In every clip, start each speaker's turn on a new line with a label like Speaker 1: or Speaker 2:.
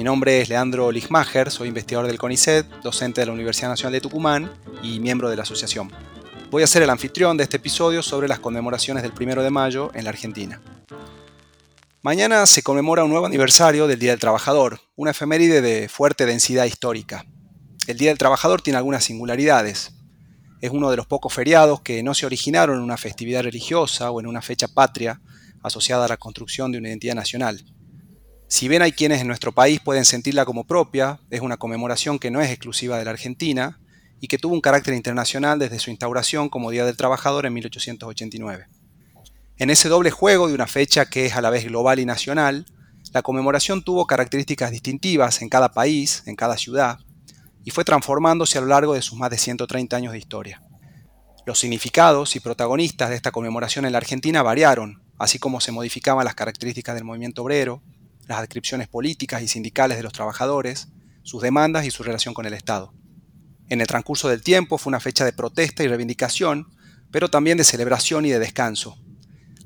Speaker 1: Mi nombre es Leandro Lichmacher, soy investigador del CONICET, docente de la Universidad Nacional de Tucumán y miembro de la asociación. Voy a ser el anfitrión de este episodio sobre las conmemoraciones del 1 de mayo en la Argentina. Mañana se conmemora un nuevo aniversario del Día del Trabajador, una efeméride de fuerte densidad histórica. El Día del Trabajador tiene algunas singularidades, es uno de los pocos feriados que no se originaron en una festividad religiosa o en una fecha patria asociada a la construcción de una identidad nacional. Si bien hay quienes en nuestro país pueden sentirla como propia, es una conmemoración que no es exclusiva de la Argentina y que tuvo un carácter internacional desde su instauración como Día del Trabajador en 1889. En ese doble juego de una fecha que es a la vez global y nacional, la conmemoración tuvo características distintivas en cada país, en cada ciudad, y fue transformándose a lo largo de sus más de 130 años de historia. Los significados y protagonistas de esta conmemoración en la Argentina variaron, así como se modificaban las características del movimiento obrero, las descripciones políticas y sindicales de los trabajadores, sus demandas y su relación con el Estado. En el transcurso del tiempo fue una fecha de protesta y reivindicación, pero también de celebración y de descanso.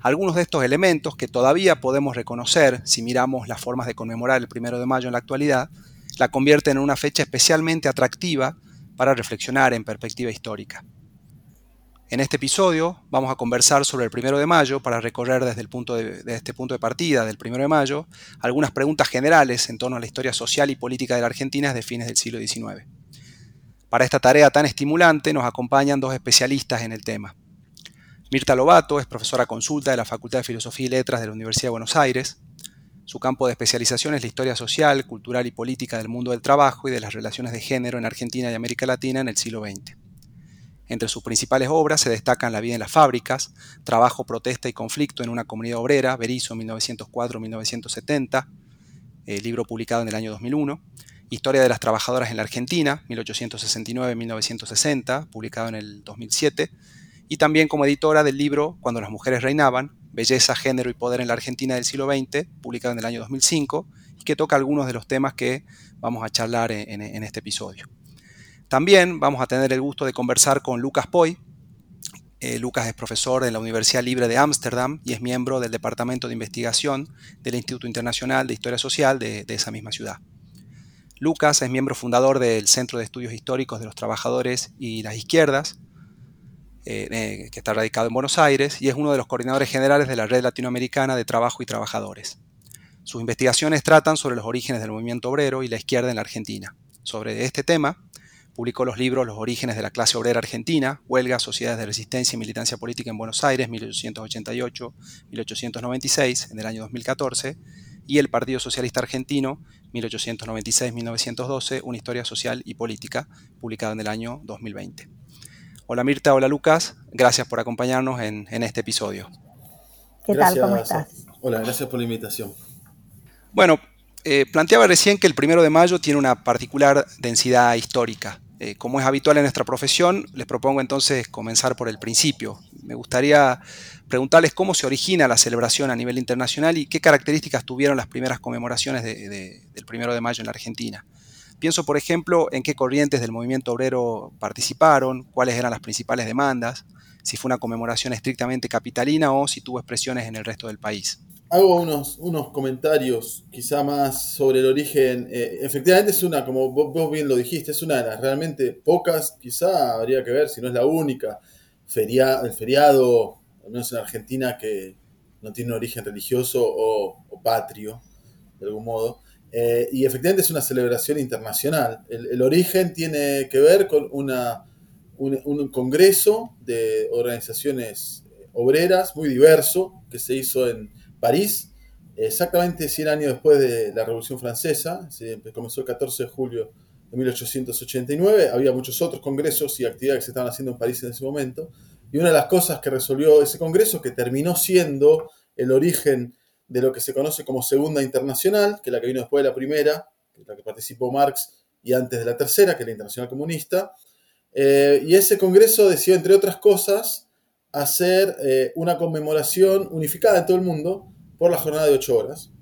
Speaker 1: Algunos de estos elementos que todavía podemos reconocer si miramos las formas de conmemorar el 1 de mayo en la actualidad la convierte en una fecha especialmente atractiva para reflexionar en perspectiva histórica. En este episodio vamos a conversar sobre el primero de mayo para recorrer desde, el punto de, este punto de partida del primero de mayo algunas preguntas generales en torno a la historia social y política de la Argentina desde fines del siglo XIX. Para esta tarea tan estimulante nos acompañan dos especialistas en el tema. Mirta Lobato es profesora consulta de la Facultad de Filosofía y Letras de la Universidad de Buenos Aires su campo de especialización es la historia social, cultural y política del mundo del trabajo y de las relaciones de género en Argentina y América Latina en el siglo XX. Entre sus principales obras se destacan La vida en las fábricas, Trabajo, protesta y conflicto en una comunidad obrera, Berizo 1904-1970, libro publicado en el año 2001, Historia de las trabajadoras en la Argentina, 1869-1960, publicado en el 2007, y también como editora del libro Cuando las mujeres reinaban, Belleza, Género y Poder en la Argentina del siglo XX, publicado en el año 2005, y que toca algunos de los temas que vamos a charlar en, este episodio. También vamos a tener el gusto de conversar con Lucas Poy. Eh, Lucas es profesor en la Universidad Libre de Ámsterdam y es miembro del Departamento de Investigación del Instituto Internacional de Historia Social de esa misma ciudad. Lucas es miembro fundador del Centro de Estudios Históricos de los Trabajadores y las Izquierdas, eh, eh, que está radicado en Buenos Aires y es uno de los coordinadores generales de la Red Latinoamericana de Trabajo y Trabajadores. Sus investigaciones tratan sobre los orígenes del movimiento obrero y la izquierda en la Argentina. Sobre este tema, publicó los libros Los orígenes de la clase obrera argentina, Huelga, Sociedades de Resistencia y Militancia Política en Buenos Aires, 1888-1896, en el año 2014, y El Partido Socialista Argentino, 1896-1912, Una historia social y política, publicado en el año 2020. Hola Mirta, hola Lucas, gracias por acompañarnos en, este episodio.
Speaker 2: ¿Qué tal? ¿Cómo estás?
Speaker 3: Hola, gracias por la invitación.
Speaker 1: Bueno, eh, planteaba recién que el primero de mayo tiene una particular densidad histórica. Eh, como es habitual en nuestra profesión, les propongo entonces comenzar por el principio. Me gustaría preguntarles cómo se origina la celebración a nivel internacional y qué características tuvieron las primeras conmemoraciones del primero de mayo en la Argentina. Pienso, por ejemplo, en qué corrientes del movimiento obrero participaron, cuáles eran las principales demandas, si fue una conmemoración estrictamente capitalina o si tuvo expresiones en el resto del país.
Speaker 3: Hago unos, unos comentarios quizá más sobre el origen. Eh, efectivamente es una, como vos, bien lo dijiste, es una de las realmente pocas, quizá habría que ver si no es la única, el feriado, al menos en Argentina, que no tiene un origen religioso o, o patrio, de algún modo. Eh, y efectivamente es una celebración internacional. El, origen tiene que ver con una, un, congreso de organizaciones obreras muy diverso que se hizo en París, exactamente 100 años después de la Revolución Francesa, comenzó el 14 de julio de 1889, había muchos otros congresos y actividades que se estaban haciendo en París en ese momento, y una de las cosas que resolvió ese congreso, que terminó siendo el origen de lo que se conoce como Segunda Internacional, que es la que vino después de la primera, la que participó Marx y antes de la tercera, que es la Internacional Comunista. Eh, y ese congreso decidió, entre otras cosas, hacer eh, una conmemoración unificada en todo el mundo por la jornada de ocho horas.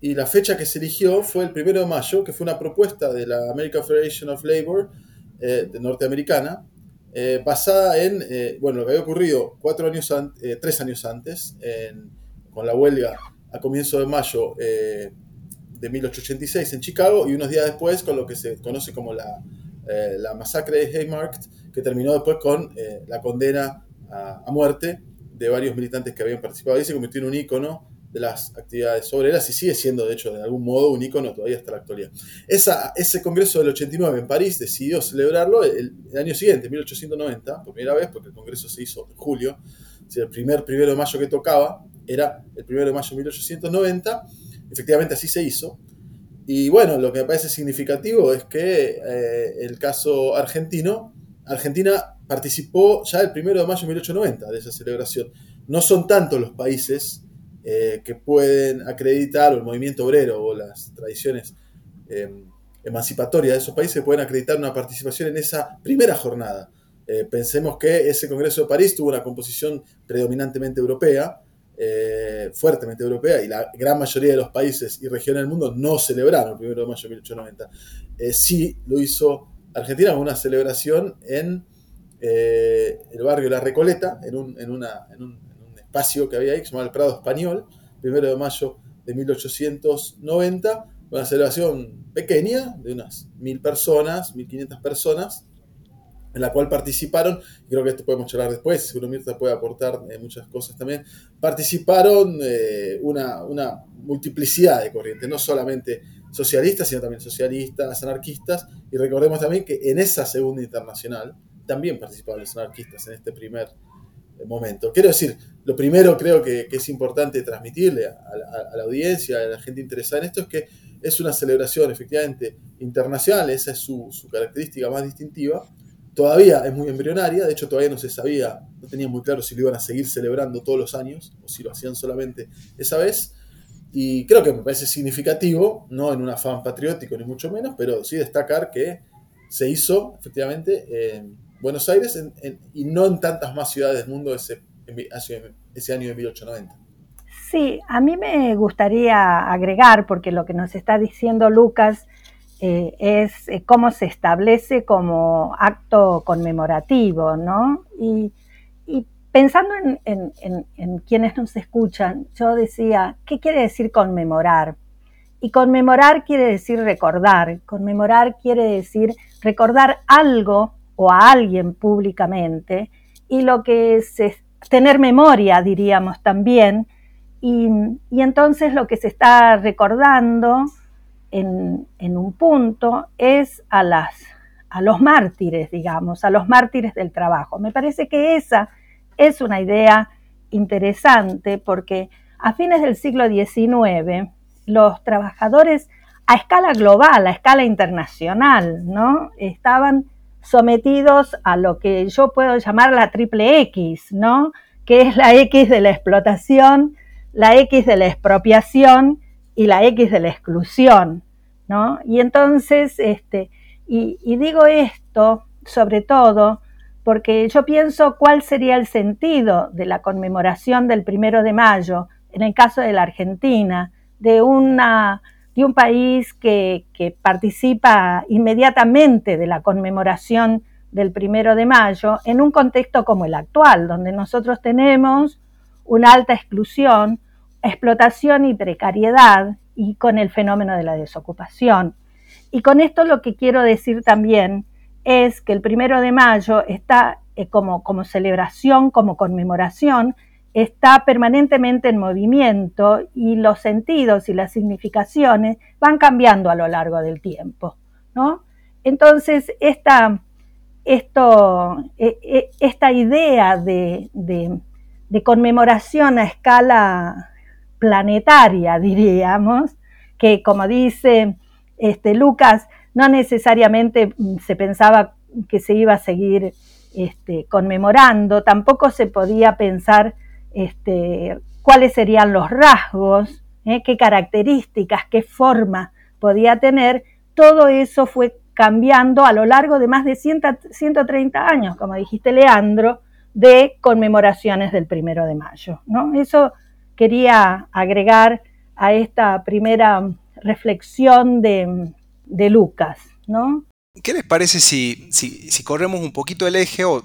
Speaker 3: Y la fecha que se eligió fue el primero de mayo, que fue una propuesta de la American Federation of Labor eh, norteamericana, basada en bueno, lo que había ocurrido cuatro años tres años antes, con la huelga a comienzo de mayo de 1886 en Chicago y unos días después con lo que se conoce como la, la masacre de Haymarket, que terminó después con la condena a, muerte de varios militantes que habían participado. y se convirtió en un ícono de las actividades obreras y sigue siendo, de hecho, de algún modo un ícono todavía hasta la actualidad. Esa, ese congreso del 89 en París decidió celebrarlo el, año siguiente, 1890, por primera vez, porque el congreso se hizo en julio. Si el primer primero de mayo que tocaba era el primero de mayo de 1890. Efectivamente, así se hizo. Y bueno, lo que me parece significativo es que eh, el caso argentino, Argentina participó ya el 1 de mayo de 1890 de esa celebración. No son tantos los países eh, que pueden acreditar, o el movimiento obrero o las tradiciones em, emancipatorias de esos países pueden acreditar una participación en esa primera jornada. Eh, pensemos que ese Congreso de París tuvo una composición predominantemente europea, eh, fuertemente europea, y la gran mayoría de los países y regiones del mundo no celebraron el 1 de mayo de 1890. sí lo hizo Argentina con una celebración en eh, el barrio La Recoleta, en un, espacio que había ahí, que se llamaba el Prado Español, primero de mayo de 1890, una celebración pequeña de unas mil personas, 1500 personas, en la cual participaron, creo que esto podemos charlar después, seguro Mirta puede aportar eh, muchas cosas también, participaron eh, una, una, multiplicidad de corrientes, no solamente socialistas, sino también socialistas, anarquistas, y recordemos también que en esa segunda internacional, también participaban los anarquistas en este primer eh, momento. Quiero decir, lo primero creo que, es importante transmitirle a, la audiencia, a la gente interesada en esto, es que es una celebración efectivamente internacional, esa es su, característica más distintiva. Todavía es muy embrionaria, de hecho todavía no se sabía, no tenía muy claro si lo iban a seguir celebrando todos los años o si lo hacían solamente esa vez. Y creo que me parece significativo, no en un afán patriótico ni mucho menos, pero sí destacar que se hizo efectivamente en Buenos Aires y no en tantas más ciudades del mundo ese, ese año de 1890.
Speaker 4: Sí, a mí me gustaría agregar, porque lo que nos está diciendo Lucas eh, es eh, cómo se establece como acto conmemorativo, ¿no? Y, pensando en, en, quienes nos escuchan, yo decía, ¿qué quiere decir conmemorar? Y conmemorar quiere decir recordar, conmemorar quiere decir recordar algo o a alguien públicamente, y lo que es, tener memoria, diríamos también, y, entonces lo que se está recordando en, un punto es a, las, a los mártires, digamos, a los mártires del trabajo. Me parece que esa es una idea interesante porque a fines del siglo XIX los trabajadores a escala global, a escala internacional, ¿no? Estaban sometidos a lo que yo puedo llamar la triple X, ¿no? Que es la X de la explotación, la X de la expropiación y la X de la exclusión, ¿no? Y entonces, este, y, y digo esto sobre todo porque yo pienso cuál sería el sentido de la conmemoración del primero de mayo en el caso de la Argentina, de una de un país que, participa inmediatamente de la conmemoración del primero de mayo en un contexto como el actual, donde nosotros tenemos una alta exclusión, explotación y precariedad y con el fenómeno de la desocupación. Y con esto lo que quiero decir también es que el primero de mayo está eh, como, como celebración, como conmemoración, está permanentemente en movimiento y los sentidos y las significaciones van cambiando a lo largo del tiempo. ¿no? Entonces, esta, esto, e, e, esta idea de, conmemoración a escala planetaria, diríamos, que como dice este, Lucas, no necesariamente se pensaba que se iba a seguir este, conmemorando, tampoco se podía pensar este, cuáles serían los rasgos, ¿eh? qué características, qué forma podía tener, todo eso fue cambiando a lo largo de más de 130 años, como dijiste Leandro, de conmemoraciones del primero de mayo. ¿no? Eso quería agregar a esta primera reflexión de, Lucas. ¿no?
Speaker 1: ¿Qué les parece si, si, corremos un poquito el eje o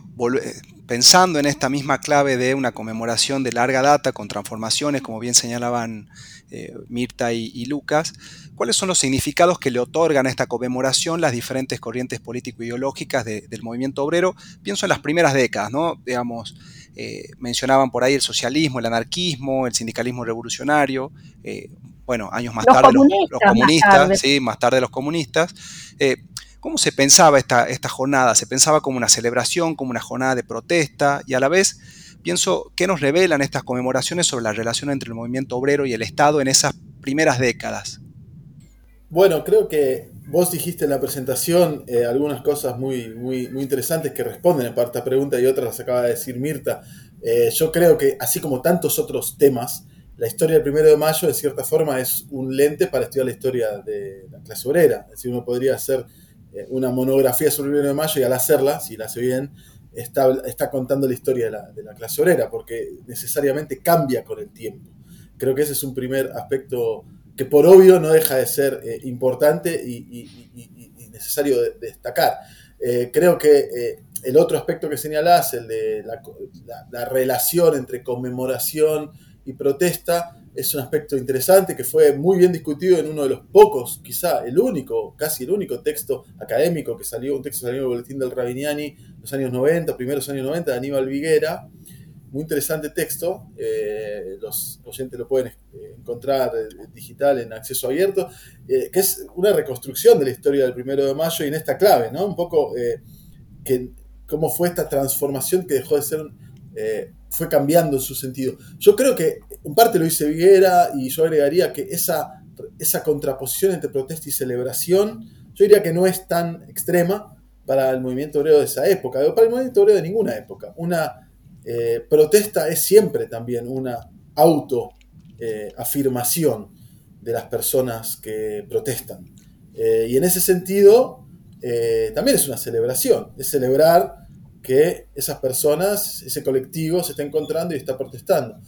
Speaker 1: pensando en esta misma clave de una conmemoración de larga data con transformaciones, como bien señalaban eh, Mirta y, Lucas, cuáles son los significados que le otorgan a esta conmemoración las diferentes corrientes político-ideológicas del movimiento obrero? Pienso en las primeras décadas, ¿no? Digamos, eh, mencionaban por ahí el socialismo, el anarquismo, el sindicalismo revolucionario, eh, bueno, años más tarde los, comunistas, sí, más tarde los comunistas. ¿Cómo se pensaba esta, esta jornada? ¿Se pensaba como una celebración, como una jornada de protesta? Y a la vez, pienso, ¿qué nos revelan estas conmemoraciones sobre la relación entre el movimiento obrero y el Estado en esas primeras décadas?
Speaker 3: Bueno, creo que vos dijiste en la presentación eh, algunas cosas muy, muy, muy interesantes que responden en parte a esta pregunta y otras las acaba de decir Mirta. Eh, yo creo que, así como tantos otros temas, la historia del primero de mayo, de cierta forma, es un lente para estudiar la historia de la clase obrera. Es decir, uno podría hacer una monografía sobre el 1 de mayo y al hacerla, si la hace bien, está, está contando la historia de la, clase obrera, porque necesariamente cambia con el tiempo. Creo que ese es un primer aspecto que por obvio no deja de ser eh, importante y, necesario destacar. Eh, creo que el otro aspecto que señalás, el de la relación entre conmemoración y protesta, es un aspecto interesante que fue muy bien discutido en uno de los pocos, quizá el único, casi el único texto académico que salió, un texto salió en el boletín del Rabiniani los años 90, primeros años 90, de Aníbal Viguera. Muy interesante texto, eh, los oyentes lo pueden eh, encontrar eh, digital en acceso abierto, que es una reconstrucción de la historia del primero de mayo y en esta clave, ¿no? Un poco que, cómo fue esta transformación que dejó de ser fue cambiando en su sentido. Yo creo que en parte lo dice Viguera y yo agregaría que esa, esa contraposición entre protesta y celebración, yo diría que no es tan extrema para el movimiento obrero de esa época, o para el movimiento obrero de ninguna época. Una eh, protesta es siempre también una autoafirmación eh, de las personas que protestan. Eh, y en ese sentido, también es una celebración, es celebrar que esas personas, ese colectivo se está encontrando y está protestando.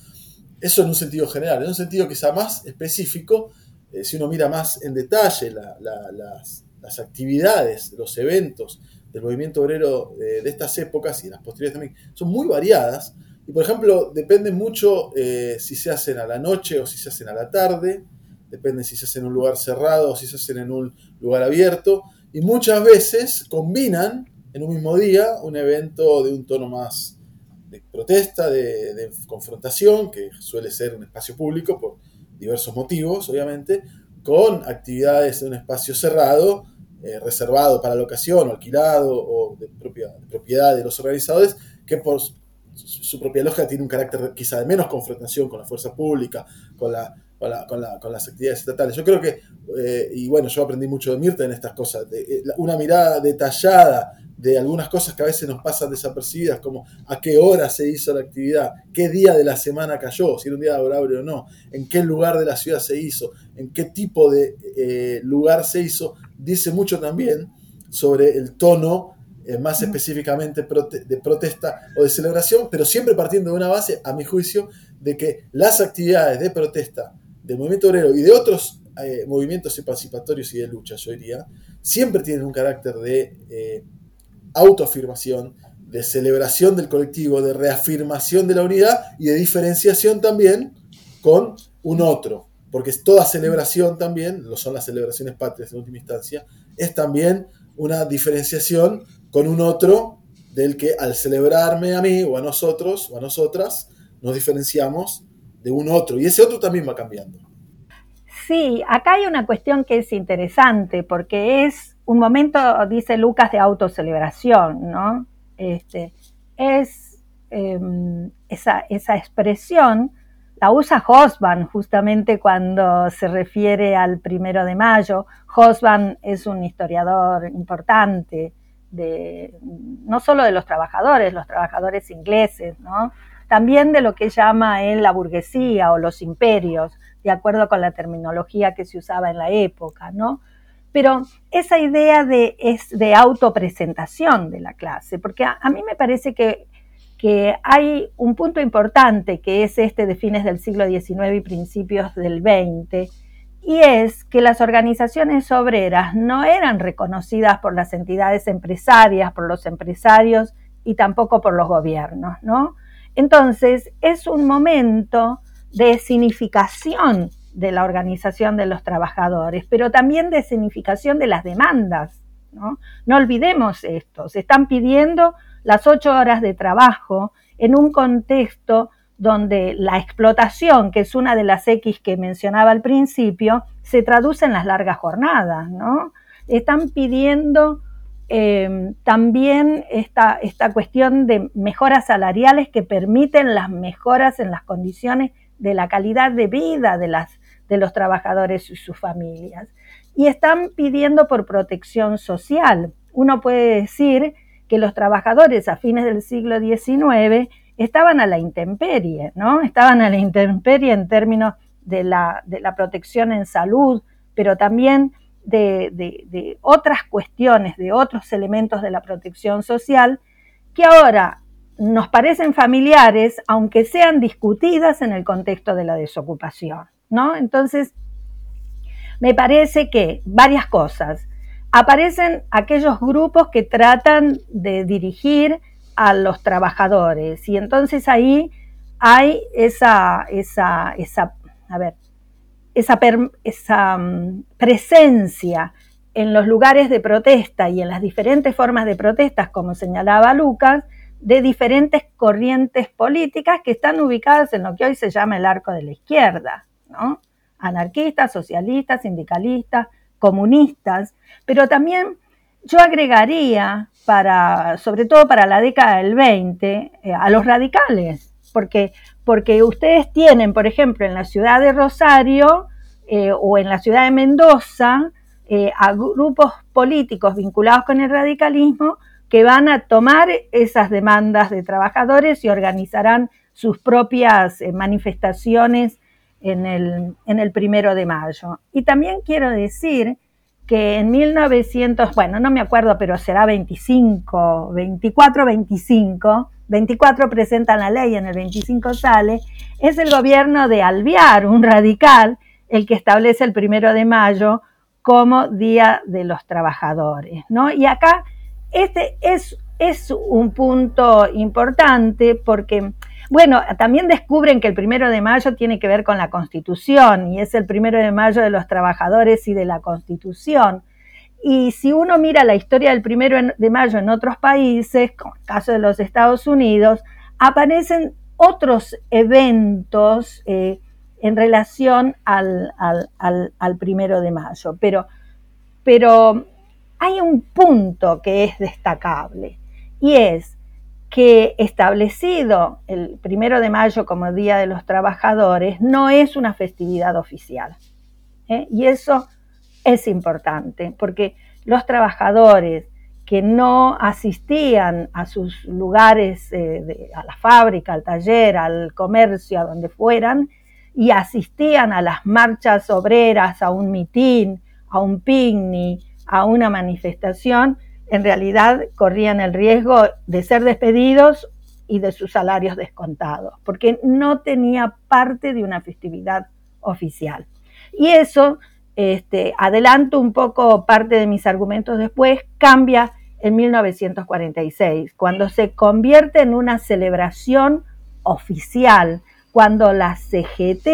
Speaker 3: Eso en un sentido general. En un sentido quizá más específico, eh, si uno mira más en detalle las, actividades, los eventos del movimiento obrero eh, de estas épocas y las posteriores también, son muy variadas. Y por ejemplo, depende mucho eh, si se hacen a la noche o si se hacen a la tarde, depende si se hacen en un lugar cerrado o si se hacen en un lugar abierto. Y muchas veces combinan en un mismo día un evento de un tono más de protesta, de, confrontación, que suele ser un espacio público por diversos motivos, obviamente, con actividades en un espacio cerrado, eh, reservado para la ocasión, o alquilado, o de, propiedad de los organizadores, que por su, propia lógica tiene un carácter quizá de menos confrontación con la fuerza pública, con la con, las actividades estatales. Yo creo que, eh, y bueno, yo aprendí mucho de Mirta en estas cosas, eh, una mirada detallada de algunas cosas que a veces nos pasan desapercibidas, como a qué hora se hizo la actividad, qué día de la semana cayó, si era un día laborable o no, en qué lugar de la ciudad se hizo, en qué tipo de eh, lugar se hizo, dice mucho también sobre el tono eh, más específicamente de protesta o de celebración, pero siempre partiendo de una base, a mi juicio, de que las actividades de protesta del movimiento obrero y de otros eh, movimientos emancipatorios y de lucha, yo diría, siempre tienen un carácter de autoafirmación, de celebración del colectivo, de reafirmación de la unidad y de diferenciación también con un otro. Porque toda celebración también, lo son las celebraciones patrias en última instancia, es también una diferenciación con un otro del que al celebrarme a mí o a nosotros o a nosotras, nos diferenciamos de un otro. Y ese otro también va cambiando.
Speaker 4: Sí, acá hay una cuestión que es interesante porque es un momento, dice Lucas, de autocelebración, ¿no? Este, es em, esa, esa, expresión, la usa Hosban justamente cuando se refiere al primero de mayo. Hosban es un historiador importante, de, no solo de los trabajadores, los trabajadores ingleses, ¿no? también de lo que llama él la burguesía o los imperios, de acuerdo con la terminología que se usaba en la época, ¿no? Pero esa idea de, es de autopresentación de la clase, porque a, mí me parece que, que, hay un punto importante que es este de fines del siglo XIX y principios del XX, y es que las organizaciones obreras no eran reconocidas por las entidades empresarias, por los empresarios y tampoco por los gobiernos, ¿no? Entonces, es un momento de significación de la organización de los trabajadores, pero también de significación de las demandas. No, no olvidemos esto, se están pidiendo las ocho horas de trabajo en un contexto donde la explotación, que es una de las X que mencionaba al principio, se traduce en las largas jornadas, ¿no? Están pidiendo eh, también esta, esta cuestión de mejoras salariales que permiten las mejoras en las condiciones de la calidad de vida de, las, de los trabajadores y sus familias. Y están pidiendo por protección social. Uno puede decir que los trabajadores a fines del siglo XIX estaban a la intemperie, ¿no? Estaban a la intemperie en términos de la, de la protección en salud, pero también de, de, otras cuestiones, de otros elementos de la protección social, que ahora nos parecen familiares, aunque sean discutidas en el contexto de la desocupación, ¿no? Entonces, me parece que varias cosas. Aparecen aquellos grupos que tratan de dirigir a los trabajadores. Y entonces ahí hay esa, esa, esa a ver, esa, esa mm, presencia en los lugares de protesta y en las diferentes formas de protestas, como señalaba Lucas, de diferentes corrientes políticas que están ubicadas en lo que hoy se llama el arco de la izquierda, Anarquistas, socialistas, sindicalistas, comunistas, pero también yo agregaría para, sobre todo para la década del 20, eh, a los radicales, porque, porque ustedes tienen, por ejemplo, en la ciudad de Rosario eh, o en la ciudad de Mendoza, eh, a grupos políticos vinculados con el radicalismo que van a tomar esas demandas de trabajadores y organizarán sus propias manifestaciones en el, en el primero de mayo. Y también quiero decir que en 1900, bueno, no me acuerdo, pero será 25, 24, 25, 24 presentan la ley, en el 25 sale, es el gobierno de Alviar, un radical, el que establece el primero de mayo como Día de los Trabajadores, ¿no? Y acá este es, es un punto importante porque bueno, también descubren que el primero de mayo tiene que ver con la Constitución y es el primero de mayo de los trabajadores y de la Constitución. Y si uno mira la historia del primero de mayo en otros países, como el caso de los Estados Unidos, aparecen otros eventos eh, en relación al, al, primero de mayo. Pero, pero hay un punto que es destacable y es que establecido el primero de mayo como Día de los Trabajadores no es una festividad oficial. ¿eh? Y eso es importante, porque los trabajadores que no asistían a sus lugares, eh, a la fábrica, al taller, al comercio, a donde fueran, y asistían a las marchas obreras, a un mitin, a un picnic, a una manifestación, en realidad corrían el riesgo de ser despedidos y de sus salarios descontados, porque no tenía parte de una festividad oficial. Y eso, este, adelanto un poco parte de mis argumentos después, cambia en 1946, cuando se convierte en una celebración oficial, cuando la CGT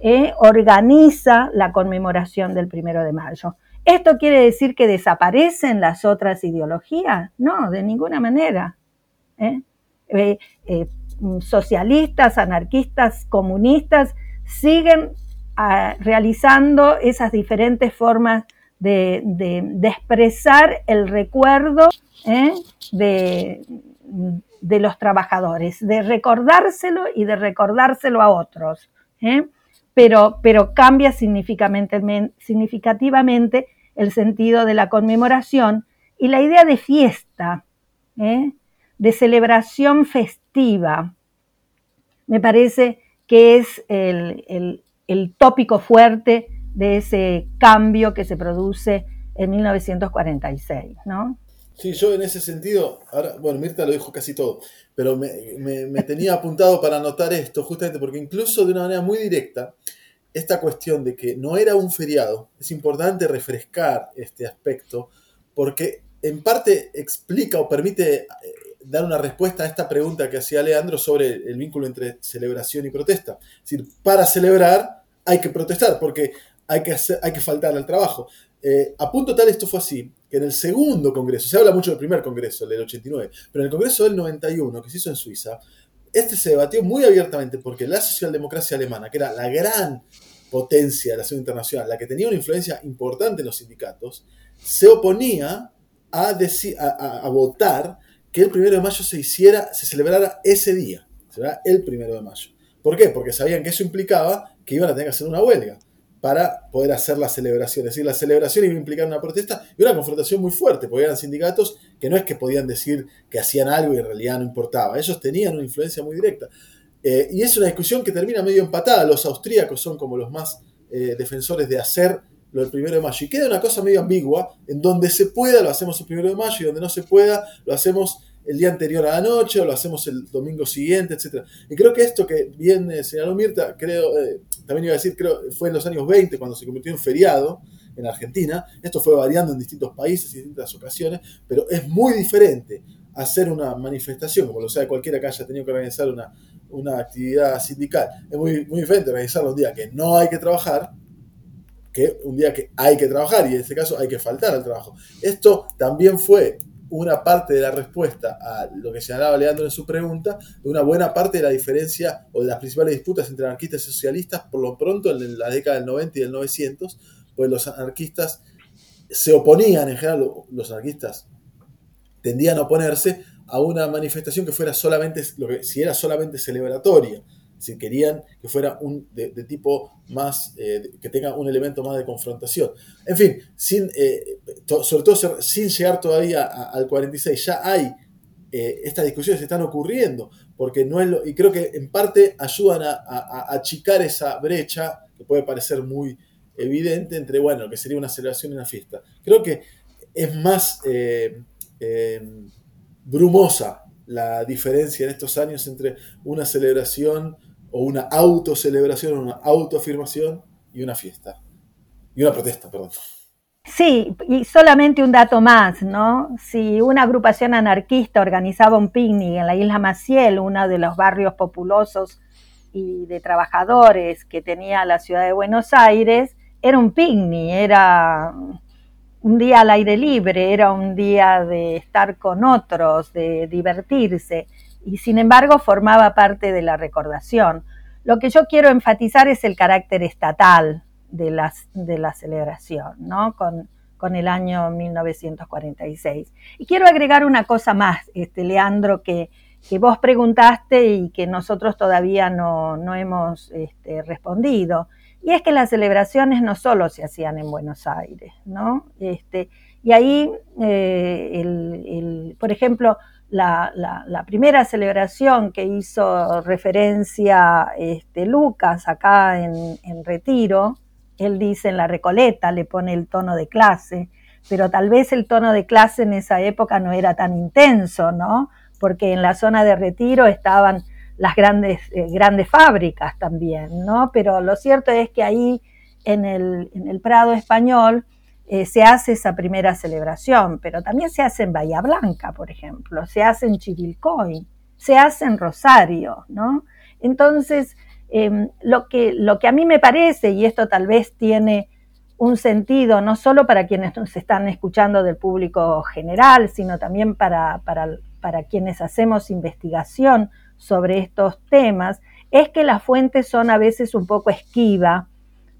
Speaker 4: eh, organiza la conmemoración del primero de mayo. ¿Esto quiere decir que desaparecen las otras ideologías? No, de ninguna manera. ¿eh? Eh, eh, socialistas, anarquistas, comunistas siguen ah, realizando esas diferentes formas de, expresar el recuerdo de, de, los trabajadores, de recordárselo y de recordárselo a otros. Pero, pero, cambia significativamente el sentido de la conmemoración y la idea de fiesta, ¿eh? de celebración festiva. Me parece que es el, tópico fuerte de ese cambio que se produce en 1946, ¿no?
Speaker 3: Sí, yo en ese sentido, ahora, bueno, Mirta lo dijo casi todo, pero me, tenía apuntado para anotar esto, justamente porque incluso de una manera muy directa, esta cuestión de que no era un feriado, es importante refrescar este aspecto, porque en parte explica o permite eh, dar una respuesta a esta pregunta que hacía Leandro sobre el vínculo entre celebración y protesta. Es decir, para celebrar hay que protestar, porque hay que, hacer, hay que faltar al trabajo. Eh, a punto tal esto fue así, que en el segundo congreso, se habla mucho del primer congreso, el del 89, pero en el congreso del 91, que se hizo en Suiza, este se debatió muy abiertamente porque la socialdemocracia alemana, que era la gran potencia de la acción internacional, la que tenía una influencia importante en los sindicatos, se oponía a, a, votar que el primero de mayo se hiciera, se celebrara ese día, se el primero de mayo. ¿Por qué? Porque sabían que eso implicaba que iban a tener que hacer una huelga para poder hacer la celebración. Es decir, la celebración iba a implicar una protesta y una confrontación muy fuerte, porque eran sindicatos que no es que podían decir que hacían algo y en realidad no importaba. Ellos tenían una influencia muy directa. Eh, y es una discusión que termina medio empatada. Los austríacos son como los más eh, defensores de hacer lo del primero de mayo. Y queda una cosa medio ambigua, en donde se pueda lo hacemos el primero de mayo y donde no se pueda lo hacemos el día anterior a la noche o lo hacemos el domingo siguiente, etc. Y creo que esto que bien eh, señaló Mirta, creo, eh, también iba a decir, creo fue en los años 20 cuando se convirtió en feriado en Argentina. Esto fue variando en distintos países y distintas ocasiones, pero es muy diferente hacer una manifestación, como lo sabe cualquiera que haya tenido que organizar una, una actividad sindical. Es muy, muy diferente organizar un día que no hay que trabajar que un día que hay que trabajar y en este caso hay que faltar al trabajo. Esto también fue una parte de la respuesta a lo que señalaba Leandro en su pregunta, de una buena parte de la diferencia o de las principales disputas entre anarquistas y socialistas, por lo pronto en la década del 90 y del 900, pues los anarquistas se oponían, en general los anarquistas tendían a oponerse a una manifestación que fuera solamente, lo que, si era solamente celebratoria, si querían que fuera un de, tipo más, eh, que tenga un elemento más de confrontación. En fin, sin, eh, sobre todo sin llegar todavía al 46, ya hay eh, estas discusiones están ocurriendo, porque no es lo, y creo que en parte ayudan a, achicar esa brecha que puede parecer muy evidente entre, bueno, lo que sería una celebración y una fiesta. Creo que es más brumosa la diferencia en estos años entre una celebración o una autocelebración, una autoafirmación y una fiesta. Y una protesta, perdón.
Speaker 4: Sí, y solamente un dato más, ¿no? Si una agrupación anarquista organizaba un picnic en la isla Maciel, uno de los barrios populosos y de trabajadores que tenía la ciudad de Buenos Aires, era un picnic, era un día al aire libre, era un día de estar con otros, de divertirse y sin embargo formaba parte de la recordación. Lo que yo quiero enfatizar es el carácter estatal de, las, de la celebración, ¿no? Con, con, el año 1946. Y quiero agregar una cosa más, este, Leandro, que, que vos preguntaste y que nosotros todavía no, no hemos este, respondido. Y es que las celebraciones no solo se hacían en Buenos Aires, ¿no? Este, y ahí, eh, el, el, por ejemplo, la, primera celebración que hizo referencia este, Lucas acá en, Retiro, él dice en la Recoleta, le pone el tono de clase, pero tal vez el tono de clase en esa época no era tan intenso, ¿no? Porque en la zona de Retiro estaban las grandes, eh, grandes fábricas también, ¿no? Pero lo cierto es que ahí en el, en el Prado español eh, se hace esa primera celebración, pero también se hace en Bahía Blanca, por ejemplo, se hace en Chivilcoy, se hace en Rosario, ¿no? Entonces, em, lo, que, lo que a mí me parece, y esto tal vez tiene un sentido no solo para quienes nos están escuchando del público general, sino también para, para quienes hacemos investigación sobre estos temas, es que las fuentes son a veces un poco esquiva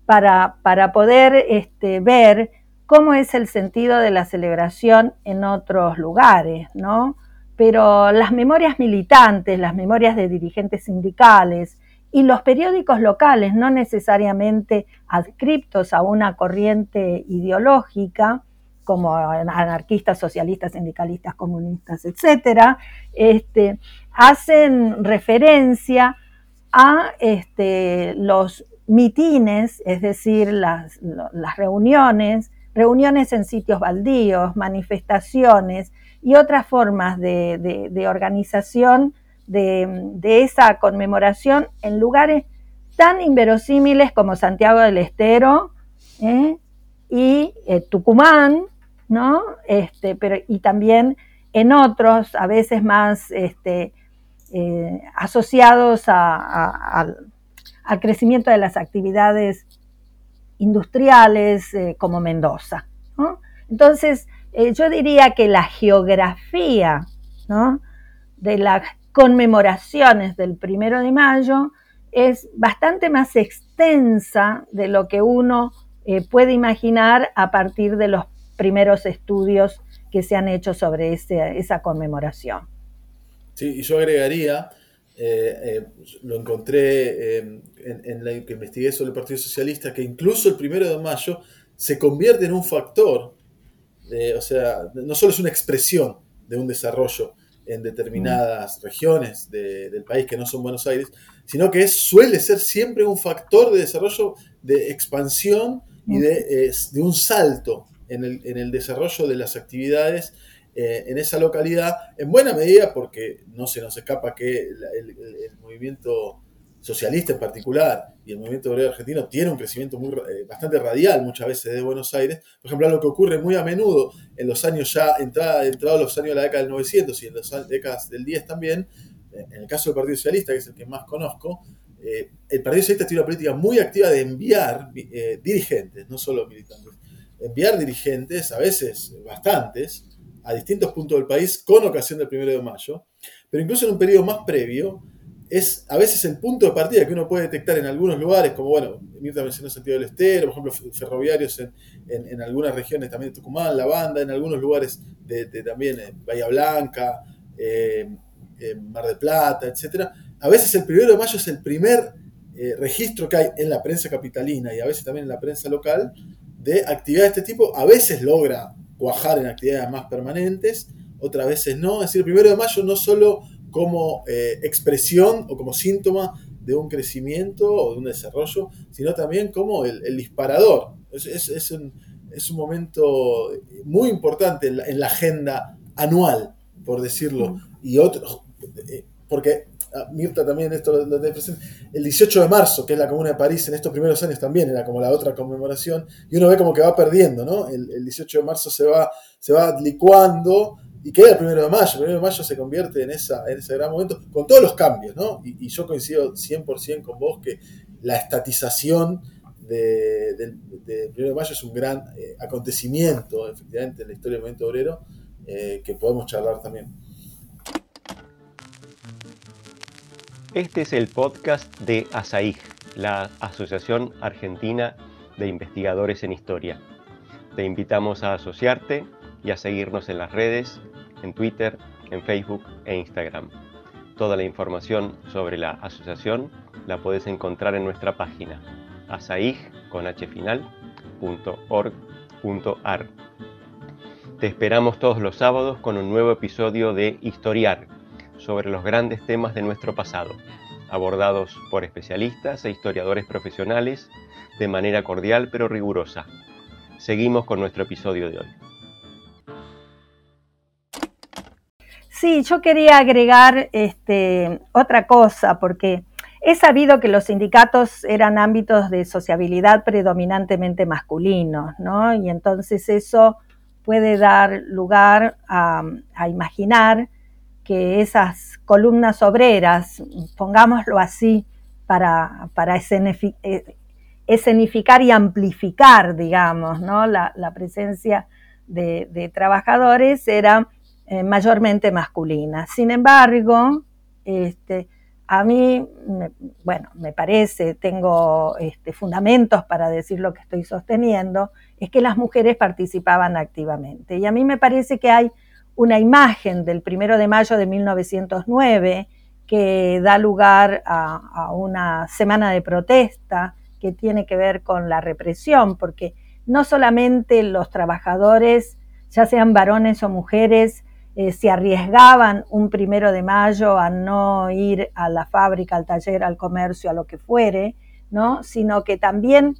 Speaker 4: para, para poder este, ver cómo es el sentido de la celebración en otros lugares, ¿no? Pero las memorias militantes, las memorias de dirigentes sindicales y los periódicos locales, no necesariamente adscriptos a una corriente ideológica, como anarquistas, socialistas, sindicalistas, comunistas, etcétera, este, hacen referencia a este, los mitines, es decir, las, las reuniones reuniones en sitios baldíos, manifestaciones y otras formas de, organización de, esa conmemoración en lugares tan inverosímiles como Santiago del Estero ¿eh? y eh, Tucumán, ¿no? Este, pero, y también en otros, a veces más este, eh, asociados al crecimiento de las actividades industriales como Mendoza. Entonces, yo diría que la geografía de las conmemoraciones del primero de mayo es bastante más extensa de lo que uno eh, puede imaginar a partir de los primeros estudios que se han hecho sobre esa conmemoración.
Speaker 3: Sí, y yo agregaría, eh, eh, lo encontré en, en, la que investigué sobre el Partido Socialista, que incluso el primero de mayo se convierte en un factor, o sea, no solo es una expresión de un desarrollo, en determinadas regiones del país que no son Buenos Aires, sino que suele ser siempre un factor de desarrollo, de expansión y de, de un salto en el, en el, desarrollo de las actividades eh, en esa localidad, en buena medida porque no se nos escapa que el, movimiento socialista en particular y el movimiento obrero argentino tiene un crecimiento muy, eh, bastante radial muchas veces de Buenos Aires. Por ejemplo, lo que ocurre muy a menudo en los años ya, entrada, entrados los años de la década del 900 y en las décadas del 10 también, eh, en el caso del Partido Socialista, que es el que más conozco, eh, el Partido Socialista tiene una política muy activa de enviar dirigentes, no solo militantes, enviar dirigentes, a veces bastantes, a distintos puntos del país con ocasión del 1 de mayo, pero incluso en un periodo más previo, es a veces el punto de partida que uno puede detectar en algunos lugares, como bueno, Mirta mencionó Santiago del Estero, por ejemplo, ferroviarios en, algunas regiones también de Tucumán, La Banda, en algunos lugares de, también en Bahía Blanca, eh, Mar de Plata, etc. A veces el primero de mayo es el primer eh, registro que hay en la prensa capitalina y a veces también en la prensa local de actividades de este tipo. A veces logra cuajar en actividades más permanentes, otras veces no. Es decir, el primero de mayo no solo como eh, expresión o como síntoma de un crecimiento o de un desarrollo, sino también como el, disparador. Es, un, momento muy importante en la, agenda anual, por decirlo. Y otro, eh, porque ah, Mirta también esto lo, tiene presente, el 18 de marzo, que es la Comuna de París, en estos primeros años también era como la otra conmemoración, y uno ve como que va perdiendo, ¿no? El, el 18 de marzo se va, se va licuando y queda el primero de mayo. El primero de mayo se convierte en, esa, en ese gran momento, con todos los cambios, ¿no? Y, yo coincido 100% con vos que la estatización del primero de mayo es un gran eh, acontecimiento, efectivamente, en la historia del movimiento obrero, eh, que podemos charlar también.
Speaker 5: Este es el podcast de ASAIG, la Asociación Argentina de Investigadores en Historia. Te invitamos a asociarte y a seguirnos en las redes en Twitter, en Facebook e Instagram. Toda la información sobre la asociación la puedes encontrar en nuestra página asaig.org.ar. Te esperamos todos los sábados con un nuevo episodio de Historiar sobre los grandes temas de nuestro pasado, abordados por especialistas e historiadores profesionales de manera cordial pero rigurosa. Seguimos con nuestro episodio de hoy.
Speaker 4: Sí, yo quería agregar este, otra cosa, porque he sabido que los sindicatos eran ámbitos de sociabilidad predominantemente masculinos, ¿no? Y entonces eso puede dar lugar a, imaginar que esas columnas obreras, pongámoslo así, para, para eh, escenificar y amplificar, digamos, ¿no? la, presencia de, trabajadores, era eh, mayormente masculina. Sin embargo, este, a mí, bueno, me parece, tengo este, fundamentos para decir lo que estoy sosteniendo, es que las mujeres participaban activamente. Y a mí me parece que hay una imagen del primero de mayo de 1909 que da lugar a, una semana de protesta que tiene que ver con la represión, porque no solamente los trabajadores, ya sean varones o mujeres, eh, se arriesgaban un primero de mayo a no ir a la fábrica, al taller, al comercio, a lo que fuere, ¿no? sino que también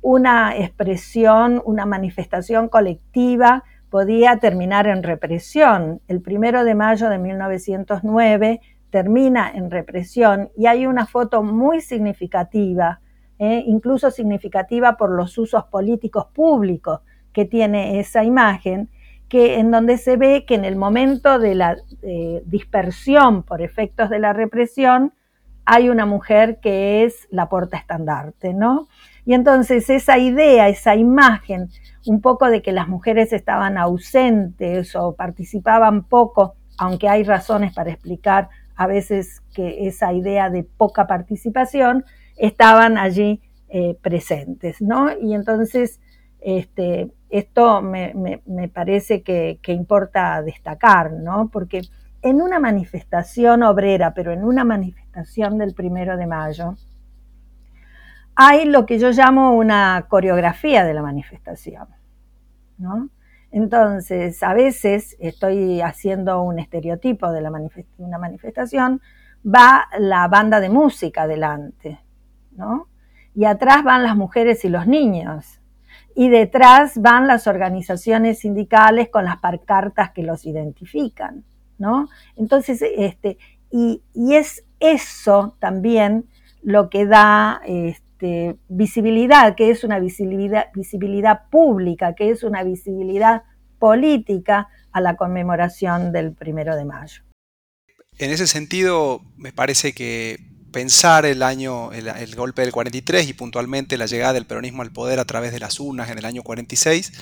Speaker 4: una expresión, una manifestación colectiva podía terminar en represión. El primero de mayo de 1909 termina en represión y hay una foto muy significativa, eh, incluso significativa por los usos políticos públicos que tiene esa imagen, que en donde se ve que en el momento de la dispersión por efectos de la represión hay una mujer que es la porta estandarte, ¿no? Y entonces esa idea, esa imagen, un poco de que las mujeres estaban ausentes o participaban poco, aunque hay razones para explicar a veces que esa idea de poca participación, estaban allí eh, presentes, ¿no? Y entonces este, esto me, parece que, que, importa destacar, ¿no? Porque en una manifestación obrera, pero en una manifestación del primero de mayo, hay lo que yo llamo una coreografía de la manifestación, ¿no? Entonces, a veces estoy haciendo un estereotipo de la una manifestación, va la banda de música delante, ¿no? Y atrás van las mujeres y los niños. Y detrás van las organizaciones sindicales con las parcartas que los identifican, ¿no? Entonces, este, y, es eso también lo que da este, visibilidad, que es una visibilidad, visibilidad pública, que es una visibilidad política a la conmemoración del primero de mayo.
Speaker 1: En ese sentido, me parece que pensar el año, el, el, golpe del 43 y puntualmente la llegada del peronismo al poder a través de las urnas en el año 46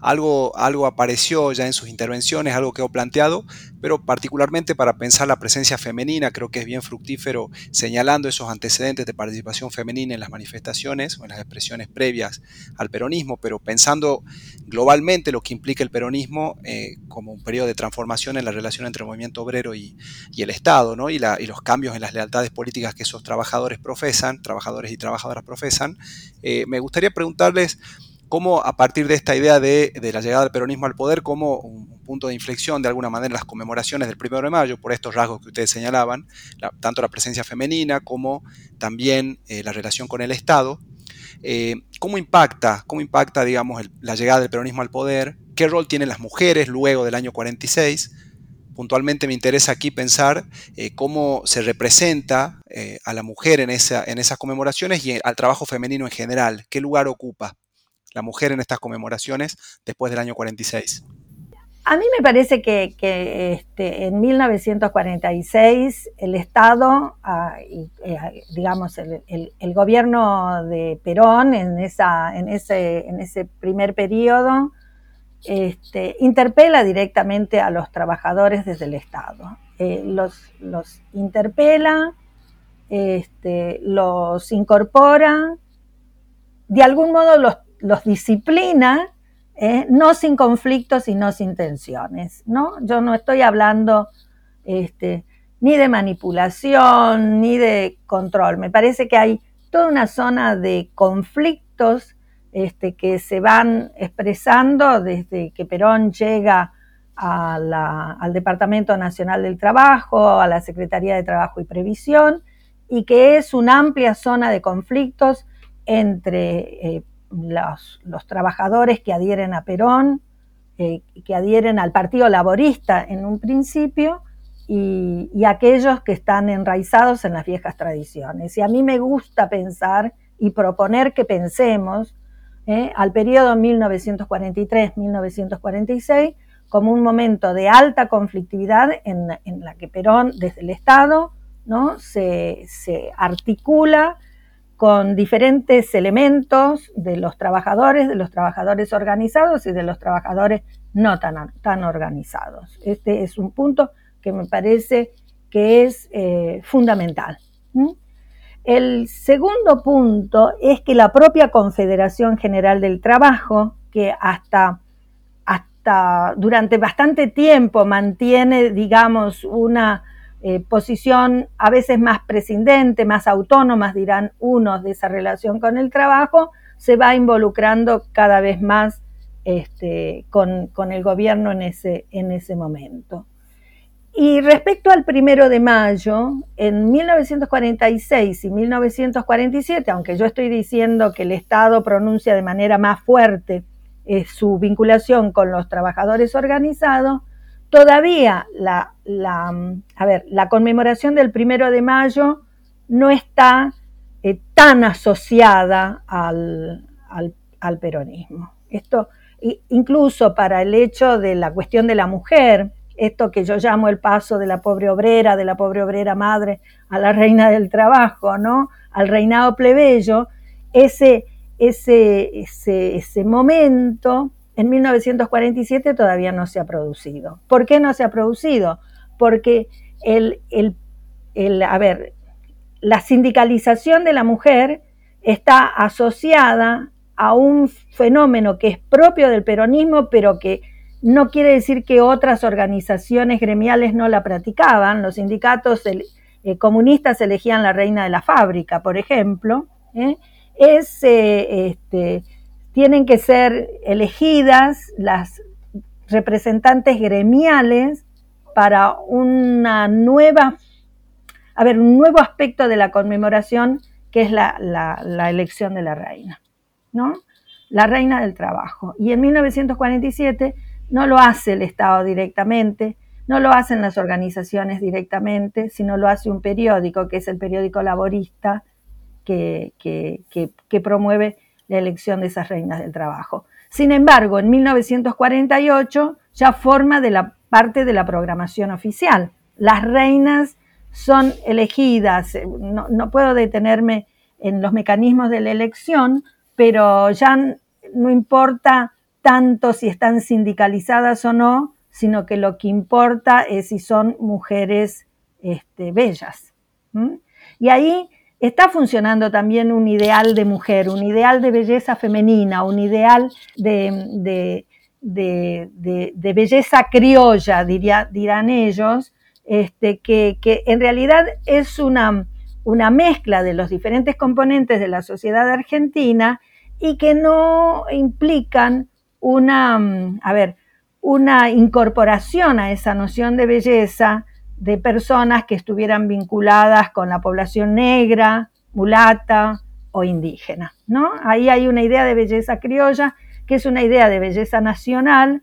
Speaker 1: algo, algo apareció ya en sus intervenciones, algo quedó planteado, pero particularmente para pensar la presencia femenina, creo que es bien fructífero señalando esos antecedentes de participación femenina en las manifestaciones o en las expresiones previas al peronismo, pero pensando globalmente lo que implica el peronismo eh, como un periodo de transformación en la relación entre el movimiento obrero y, el Estado, ¿no? y, los cambios en las lealtades políticas que esos trabajadores profesan, trabajadores y trabajadoras profesan, eh, me gustaría preguntarles cómo a partir de esta idea de, la llegada del peronismo al poder, como un punto de inflexión de alguna manera las conmemoraciones del 1 de mayo, por estos rasgos que ustedes señalaban, tanto la presencia femenina como también eh, la relación con el Estado, eh, ¿cómo impacta, cómo impacta digamos, la llegada del peronismo al poder? ¿Qué rol tienen las mujeres luego del año 46? Puntualmente me interesa aquí pensar eh, cómo se representa a la mujer en, en esas conmemoraciones y al trabajo femenino en general. ¿Qué lugar ocupa? La mujer en estas conmemoraciones después del año 46?
Speaker 4: A mí me parece que, este, en 1946 el Estado, ah, y, eh, digamos, el, gobierno de Perón en, esa, en, ese, en ese primer periodo, este, interpela directamente a los trabajadores desde el Estado. Eh, los, los, interpela, este, los incorpora, de algún modo los los disciplina, eh, no sin conflictos y no sin tensiones, ¿no? Yo no estoy hablando este, ni de manipulación, ni de control. Me parece que hay toda una zona de conflictos este, que se van expresando desde que Perón llega al Departamento Nacional del Trabajo, a la Secretaría de Trabajo y Previsión, y que es una amplia zona de conflictos entre eh, los, trabajadores que adhieren a Perón, eh, que adhieren al Partido Laborista en un principio, y, aquellos que están enraizados en las viejas tradiciones. Y a mí me gusta pensar y proponer que pensemos eh, al periodo 1943-1946 como un momento de alta conflictividad en, la que Perón, desde el Estado, ¿no? se, se articula con diferentes elementos de los trabajadores, de los trabajadores organizados y de los trabajadores no tan, tan organizados. Este es un punto que me parece que es eh, fundamental. El segundo punto es que la propia Confederación General del Trabajo, que hasta, hasta durante bastante tiempo mantiene, digamos, una eh, posición a veces más prescindente, más autónoma, dirán unos, de esa relación con el trabajo, se va involucrando cada vez más este, con, el gobierno en ese, en ese momento. y respecto al primero de mayo, en 1946 y 1947, aunque yo estoy diciendo que el Estado pronuncia de manera más fuerte eh, su vinculación con los trabajadores organizados, todavía la, a ver, la conmemoración del primero de mayo no está eh, tan asociada al, al, peronismo. Esto, incluso para el hecho de la cuestión de la mujer, esto que yo llamo el paso de la pobre obrera, de la pobre obrera madre a la reina del trabajo, ¿no? Al reinado plebeyo, ese, ese, ese, ese momento en 1947 todavía no se ha producido. ¿Por qué no se ha producido? Porque el, el, el, a ver, la sindicalización de la mujer está asociada a un fenómeno que es propio del peronismo, pero que no quiere decir que otras organizaciones gremiales no la practicaban. Los sindicatos eh, comunistas elegían la reina de la fábrica, por ejemplo. ¿eh? Es, eh, este, tienen que ser elegidas las representantes gremiales para una nueva, a ver, un nuevo aspecto de la conmemoración que es la, elección de la reina, ¿no? La reina del trabajo. Y en 1947 no lo hace el Estado directamente, no lo hacen las organizaciones directamente, sino lo hace un periódico, que es el periódico laborista, que, promueve la elección de esas reinas del trabajo. Sin embargo, en 1948 ya forma de la parte de la programación oficial. Las reinas son elegidas, no, no puedo detenerme en los mecanismos de la elección, pero ya no importa tanto si están sindicalizadas o no, sino que lo que importa es si son mujeres este, bellas. Y ahí está funcionando también un ideal de mujer, un ideal de belleza femenina, un ideal de, belleza criolla, dirán ellos, este, que, que, en realidad es una, una mezcla de los diferentes componentes de la sociedad argentina y que no implican una, mm, a ver, una incorporación a esa noción de belleza de personas que estuvieran vinculadas con la población negra, mulata o indígena, ¿no? Ahí hay una idea de belleza criolla, que es una idea de belleza nacional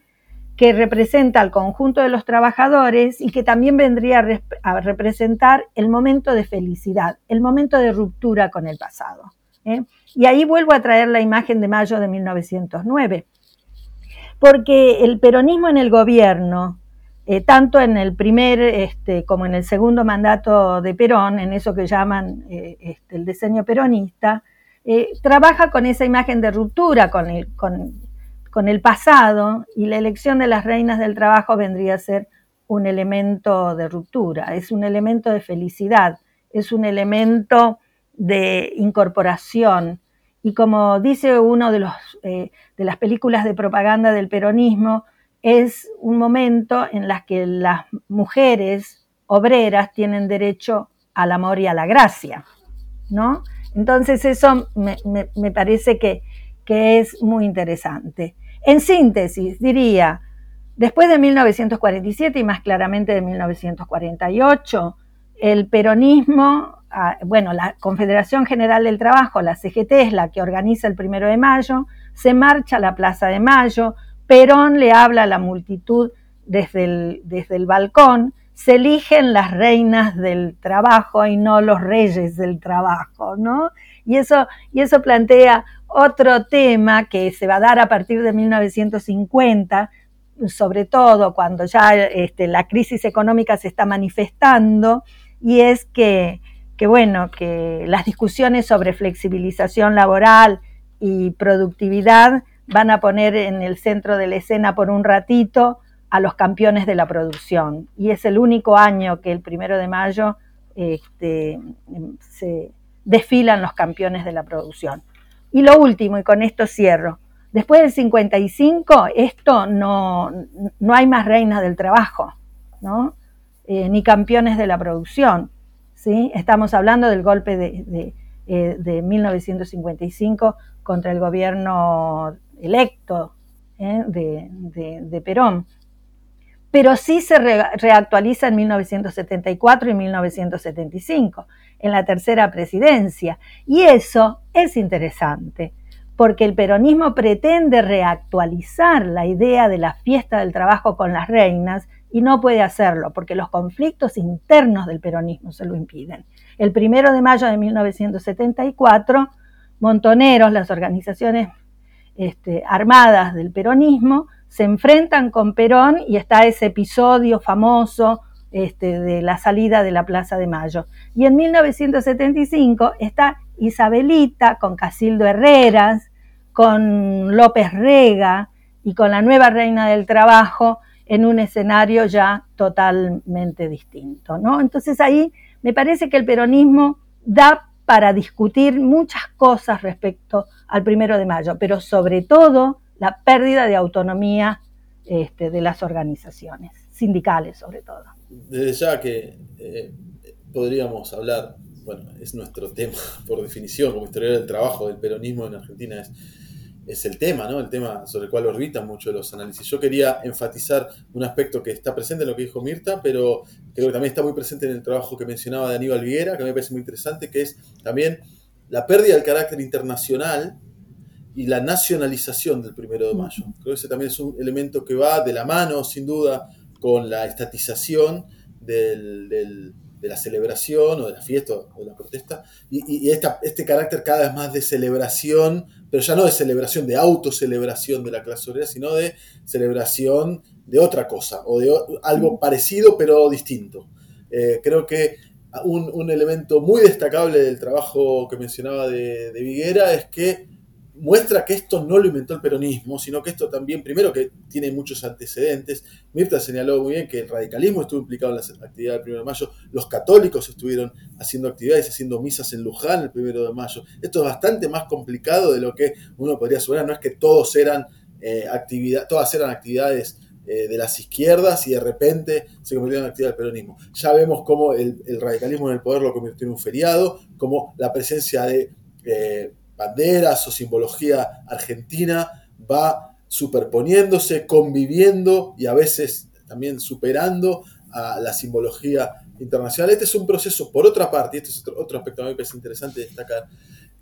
Speaker 4: que representa al conjunto de los trabajadores y que también vendría a representar el momento de felicidad, el momento de ruptura con el pasado. ¿eh? Y ahí vuelvo a traer la imagen de mayo de 1909 porque el peronismo en el gobierno, eh, tanto en el primer este, como en el segundo mandato de Perón, en eso que llaman eh, este, el diseño peronista, eh, trabaja con esa imagen de ruptura con el, pasado y la elección de las reinas del trabajo vendría a ser un elemento de ruptura, es un elemento de felicidad, es un elemento de incorporación, y como dice uno de las películas de propaganda del peronismo, es un momento en las que las mujeres obreras tienen derecho al amor y a la gracia, ¿no? Entonces eso me, parece que, que es muy interesante. En síntesis, diría, después de 1947 y más claramente de 1948, el peronismo bueno, la Confederación General del Trabajo, la CGT, es la que organiza el primero de mayo, se marcha a la Plaza de Mayo, Perón le habla a la multitud desde el, desde el balcón, se eligen las reinas del trabajo y no los reyes del trabajo, ¿no? Y eso, y eso plantea otro tema que se va a dar a partir de 1950, sobre todo cuando ya este, la crisis económica se está manifestando, y es que que bueno, que las discusiones sobre flexibilización laboral y productividad van a poner en el centro de la escena por un ratito a los campeones de la producción. Y es el único año que el primero de mayo este, se desfilan los campeones de la producción. Y lo último, y con esto cierro, después del 55, esto no, no hay más reinas del trabajo, ¿no? Eh, ni campeones de la producción. Estamos hablando del golpe de, 1955 eh, contra el gobierno electo ¿eh? de, Perón. pero sí se reactualiza en 1974 y 1975, en la tercera presidencia. Y eso es interesante, porque el peronismo pretende reactualizar la idea de la fiesta del trabajo con las reinas y no puede hacerlo, porque los conflictos internos del peronismo se lo impiden. El primero de mayo de 1974, Montoneros, las organizaciones este, armadas del peronismo, se enfrentan con Perón y está ese episodio famoso este, de la salida de la Plaza de Mayo. Y en 1975 está Isabelita con Casildo Herreras, con López Rega y con la nueva reina del trabajo en un escenario ya totalmente distinto. ¿no? Entonces ahí me parece que el peronismo da para discutir muchas cosas respecto al primero de mayo, pero sobre todo la pérdida de autonomía este, de las organizaciones, sindicales sobre todo.
Speaker 3: Desde ya que eh, podríamos hablar, bueno, es nuestro tema por definición, como historiador del trabajo del peronismo en Argentina, es, es el tema, ¿no? El tema sobre el cual orbitan mucho los análisis. Yo quería enfatizar un aspecto que está presente en lo que dijo Mirta, pero creo que también está muy presente en el trabajo que mencionaba de Aníbal Viguera, que me parece muy interesante, que es también la pérdida del carácter internacional y la nacionalización del primero de mayo. Creo que ese también es un elemento que va de la mano, sin duda, con la estatización de la celebración o de la fiesta o de la protesta, y, este carácter cada vez más de celebración, pero ya no de celebración, de autocelebración de la clase obrera, sino de celebración de otra cosa, o de algo parecido pero distinto. Eh, creo que un, elemento muy destacable del trabajo que mencionaba de, de Viguera es que muestra que esto no lo inventó el peronismo, sino que esto también, primero que tiene muchos antecedentes. Mirta señaló muy bien que el radicalismo estuvo implicado en las actividades del 1 de mayo, los católicos estuvieron haciendo actividades, haciendo misas en Luján el 1 de mayo. Esto es bastante más complicado de lo que uno podría suponer, no es que todos eran eh, todas eran actividades eh, de las izquierdas y de repente se convirtieron en actividad del peronismo. Ya vemos cómo el, radicalismo en el poder lo convirtió en un feriado, como la presencia de eh, banderas o simbología argentina va superponiéndose, conviviendo y a veces también superando a la simbología internacional. Este es un proceso, por otra parte, y este es otro, aspecto a mí que es interesante destacar,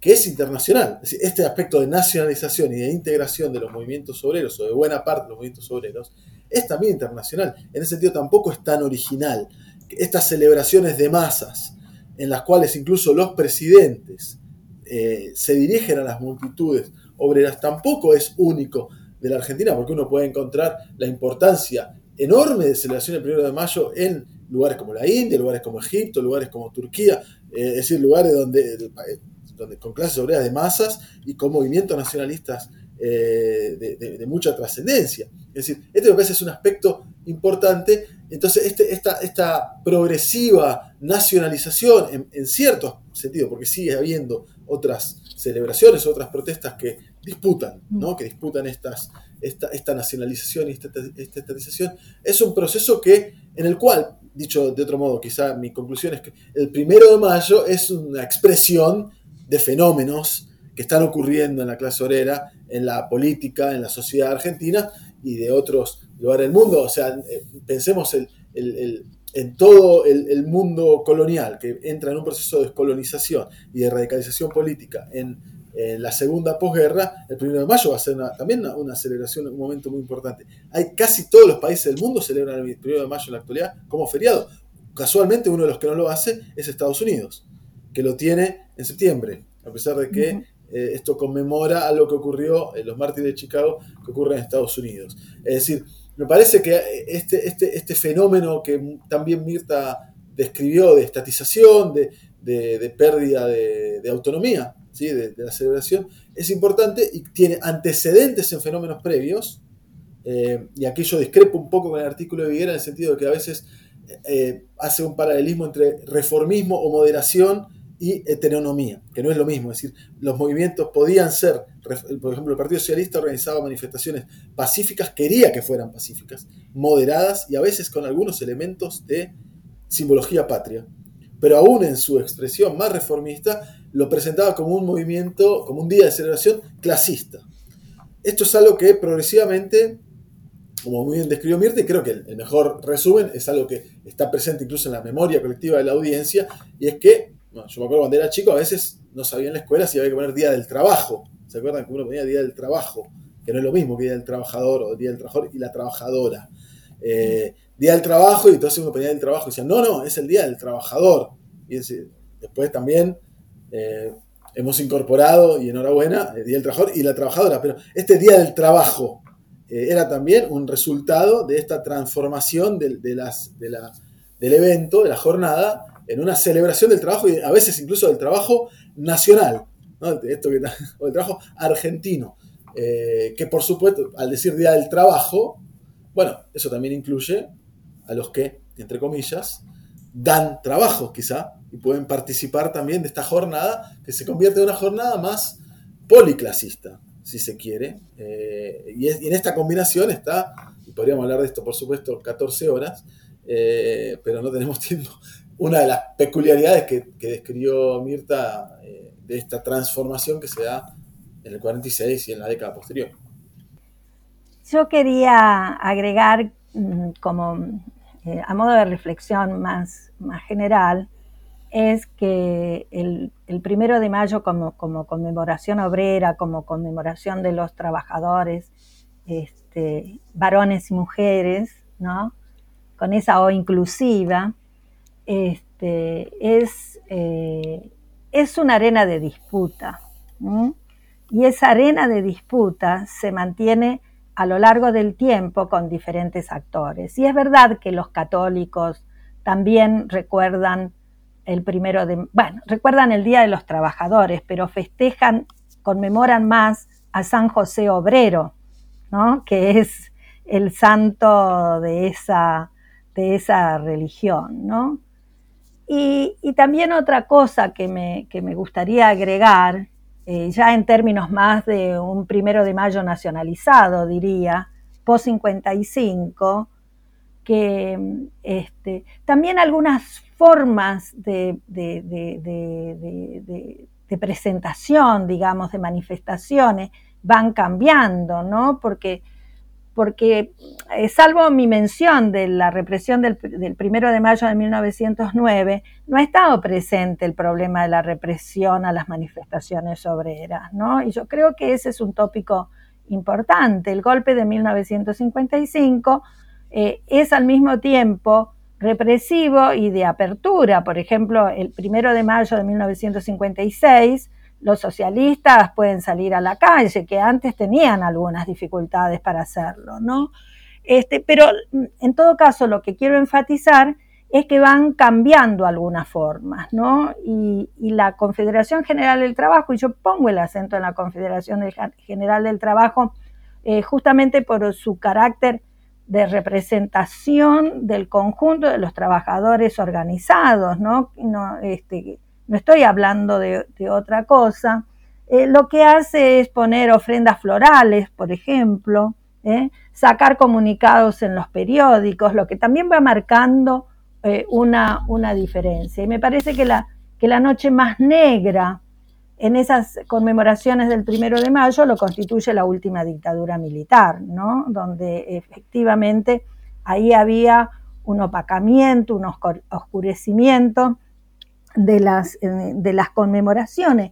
Speaker 3: que es internacional. este aspecto de nacionalización y de integración de los movimientos obreros, o de buena parte de los movimientos obreros, es también internacional. En ese sentido tampoco es tan original. Estas celebraciones de masas, en las cuales incluso los presidentes eh, se dirigen a las multitudes obreras tampoco es único de la Argentina, porque uno puede encontrar la importancia enorme de celebración del 1 de mayo en lugares como la India, lugares como Egipto, lugares como Turquía, eh, es decir, lugares donde, donde, con clases obreras de masas y con movimientos nacionalistas eh, de, mucha trascendencia. Es decir, este me parece es un aspecto importante. Entonces, este, esta, esta progresiva nacionalización, en, en cierto sentido, porque sigue habiendo otras celebraciones, otras protestas que disputan, ¿no? que disputan estas, esta, esta nacionalización y esta, esta, estatización, es un proceso que, en el cual, dicho de otro modo, quizá mi conclusión es que el primero de mayo es una expresión de fenómenos que están ocurriendo en la clase obrera, en la política, en la sociedad argentina y de otros lugares del mundo. O sea, eh, pensemos en todo el, mundo colonial, que entra en un proceso de descolonización y de radicalización política en, la segunda posguerra, el 1 de mayo va a ser también una, celebración, un momento muy importante. Hay casi todos los países del mundo celebran el 1 de mayo en la actualidad como feriado. Casualmente uno de los que no lo hace es Estados Unidos, que lo tiene en septiembre, a pesar de que eh, esto conmemora algo que ocurrió en los mártires de Chicago, que ocurre en Estados Unidos. Es decir, me parece que este, este, este fenómeno que también Mirta describió de estatización, de, pérdida de, autonomía, ¿sí? de, la celebración, es importante y tiene antecedentes en fenómenos previos. Eh, y aquí yo discrepo un poco con el artículo de Viguera en el sentido de que a veces eh, hace un paralelismo entre reformismo o moderación y heteronomía, que no es lo mismo. Es decir, los movimientos podían ser, por ejemplo, el Partido Socialista organizaba manifestaciones pacíficas, quería que fueran pacíficas, moderadas y a veces con algunos elementos de simbología patria. Pero aún en su expresión más reformista, lo presentaba como un movimiento, como un día de celebración clasista. Esto es algo que progresivamente como muy bien describió Mirta, y creo que el, mejor resumen es algo que está presente incluso en la memoria colectiva de la audiencia, y es que, yo me acuerdo cuando era chico, a veces no sabía en la escuela si había que poner Día del Trabajo. ¿Se acuerdan que uno ponía Día del Trabajo? Que no es lo mismo que Día del Trabajador o Día del Trabajador y la Trabajadora. Eh, día del Trabajo, y entonces uno ponía del Trabajo y decía, no, no, es el Día del Trabajador. Y después también eh, hemos incorporado, y enhorabuena, el Día del Trabajador y la Trabajadora. Pero este Día del Trabajo, eh, era también un resultado de esta transformación del evento, de la jornada, en una celebración del trabajo y a veces incluso del trabajo nacional, Esto o del trabajo argentino, eh, que por supuesto, al decir Día del Trabajo, bueno, eso también incluye a los que, entre comillas, dan trabajo quizá y pueden participar también de esta jornada que se convierte en una jornada más policlasista, si se quiere. Eh, y, en esta combinación está, y podríamos hablar de esto por supuesto 14 horas, eh, pero no tenemos tiempo, una de las peculiaridades que, describió Mirta eh, de esta transformación que se da en el 46 y en la década posterior.
Speaker 4: Yo quería agregar mm, como a modo de reflexión más, más general, es que el, primero de mayo como, conmemoración obrera, como conmemoración de los trabajadores, este, varones y mujeres, ¿no? con esa O inclusiva, este, es, eh, es una arena de disputa. Y esa arena de disputa se mantiene a lo largo del tiempo con diferentes actores. Y es verdad que los católicos también recuerdan el primero de, bueno, recuerdan el Día de los Trabajadores, pero festejan, conmemoran más a San José Obrero, ¿no? que es el santo de esa, de esa religión. ¿no? Y, también otra cosa que me, gustaría agregar, eh, ya en términos más de un primero de mayo nacionalizado, diría, post 55, que este, también algunas formas de, presentación, digamos, de manifestaciones, van cambiando, ¿no? Porque, porque eh, salvo mi mención de la represión del, del, primero de mayo de 1909, no ha estado presente el problema de la represión a las manifestaciones obreras, ¿no? Y yo creo que ese es un tópico importante. El golpe de 1955 eh, es al mismo tiempo represivo y de apertura. Por ejemplo, el primero de mayo de 1956, los socialistas pueden salir a la calle, que antes tenían algunas dificultades para hacerlo, ¿no? Este, pero en todo caso, lo que quiero enfatizar es que van cambiando algunas formas, ¿no? Y, la Confederación General del Trabajo, y yo pongo el acento en la Confederación General del Trabajo, eh, justamente por su carácter de representación del conjunto de los trabajadores organizados, ¿no? No, este, no estoy hablando de, otra cosa. Eh, lo que hace es poner ofrendas florales, por ejemplo, ¿eh? sacar comunicados en los periódicos, lo que también va marcando eh, una, una, diferencia. Y me parece que la, que la noche más negra en esas conmemoraciones del primero de mayo lo constituye la última dictadura militar, ¿no? Donde efectivamente ahí había un opacamiento, un oscurecimiento de las, eh, de las conmemoraciones,